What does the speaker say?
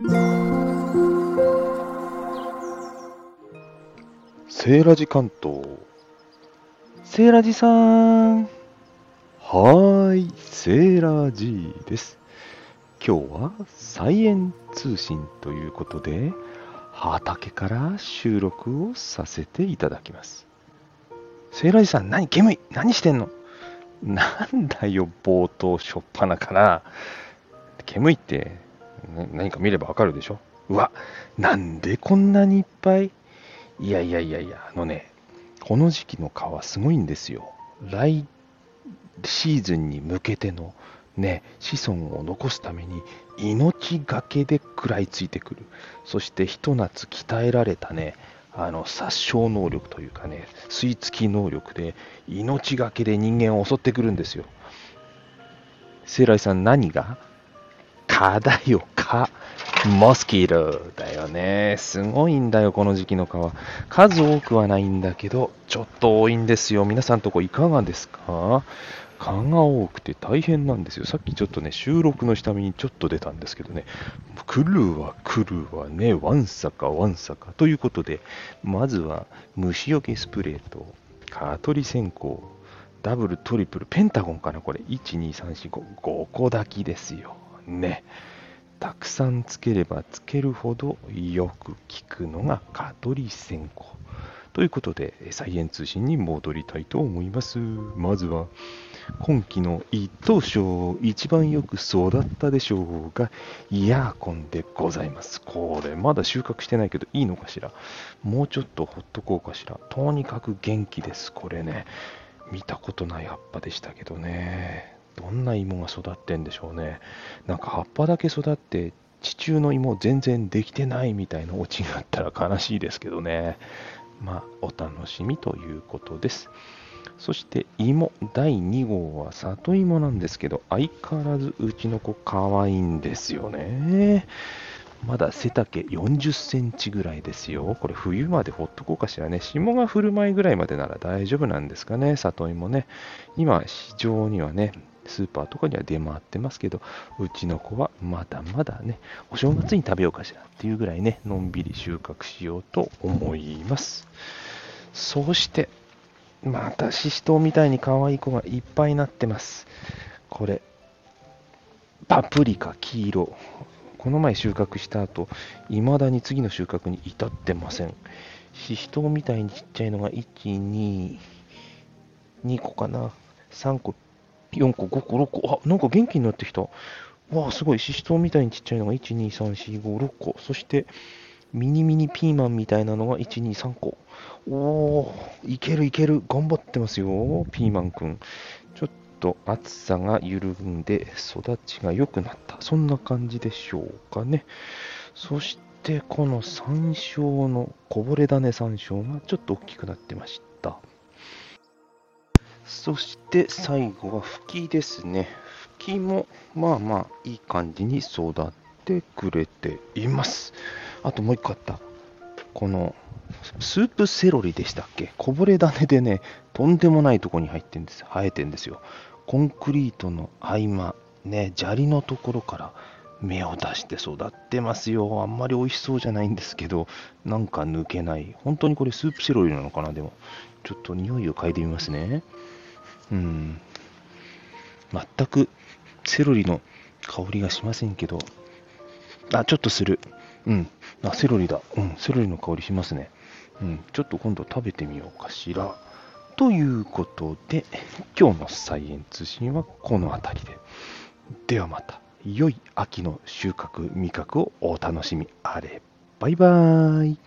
セーラジ関東。セーラジさん。はーい、セーラジです。今日はサイエン通信ということで、畑から収録をさせていただきます。セーラジさん、何煙い何してんの？なんだよ、冒頭しょっぱなから。煙いって、ね何か見ればわかるでしょ？うわ、なんでこんなにいっぱい？いやいやいやいや、あのね、この時期の川すごいんですよ。来シーズンに向けてのね、子孫を残すために命がけで食らいついてくる。そしてひと夏鍛えられたね、あの殺傷能力というかね、吸い付き能力で命がけで人間を襲ってくるんですよ。セイライさん何が？蚊だよ、蚊。モスキートだよね。すごいんだよ、この時期の蚊は。数多くはないんだけど、ちょっと多いんですよ。皆さんとこいかがですか？蚊が多くて大変なんですよ。さっきちょっとね、収録の下見にちょっと出たんですけどね、来るわ来るわね、わんさかわんさか。ということで、まずは虫除けスプレーと蚊取り線香、ダブル、トリプル、ペンタゴンかな？これ。1、2、3、4、5、5個だけですよ。ね。たくさんつければつけるほどよく効くのが蚊取り線香。ということで、サイエン通信に戻りたいと思います。まずは、今季の一等賞、一番よく育ったでしょうが、イヤーコンでございます。これ、まだ収穫してないけどいいのかしら？もうちょっとほっとこうかしら？とにかく元気です。これね、見たことない葉っぱでしたけどね。どんな芋が育ってんでしょうね。なんか葉っぱだけ育って、地中の芋全然できてないみたいなオチがあったら悲しいですけどね。まあ、お楽しみということです。そして芋第2号は里芋なんですけど、相変わらずうちの子可愛いんですよね。まだ背丈40センチぐらいですよ。これ冬までほっとこうかしらね。霜が降る前ぐらいまでなら大丈夫なんですかね、里芋ね。今、市場にはね、スーパーとかには出回ってますけど、うちの子はまだまだね、お正月に食べようかしらっていうぐらいね、のんびり収穫しようと思います。そして、またシシトウみたいに可愛い子がいっぱいなってます。これ、パプリカ黄色。この前収穫した後、未だに次の収穫に至ってません。シシトウみたいにちっちゃいのが1、2、2個かな。3個、4個、5個、6個。あ、なんか元気になってきた。わあ、すごい。シシトウみたいにちっちゃいのが1、2、3、4、5、6個。そして、ミニミニピーマンみたいなのが1、2、3個。おー、いけるいける。頑張ってますよ、ピーマンくん。ちょっと暑さが緩んで育ちが良くなった。そんな感じでしょうかね。そして、この山椒のこぼれ種山椒がちょっと大きくなってました。そして最後は吹きですね。吹きもまあまあいい感じに育ってくれています。あともう一個あった。このスープセロリでしたっけ？こぼれ種でね、とんでもないとこに入ってんです、生えてんですよ。コンクリートの合間、ね、砂利のところから芽を出して育ってますよ。あんまり美味しそうじゃないんですけど、なんか抜けない。本当にこれスープセロリなのかな？でも、ちょっと匂いを嗅いでみますね。うん。全くセロリの香りがしませんけど、あ、ちょっとする。うん。あ、セロリだ。うん、セロリの香りしますね。うん、ちょっと今度食べてみようかしら。ということで、今日のサイエン通信はこの辺りで。ではまた、良い秋の収穫、味覚をお楽しみあれ。バイバーイ。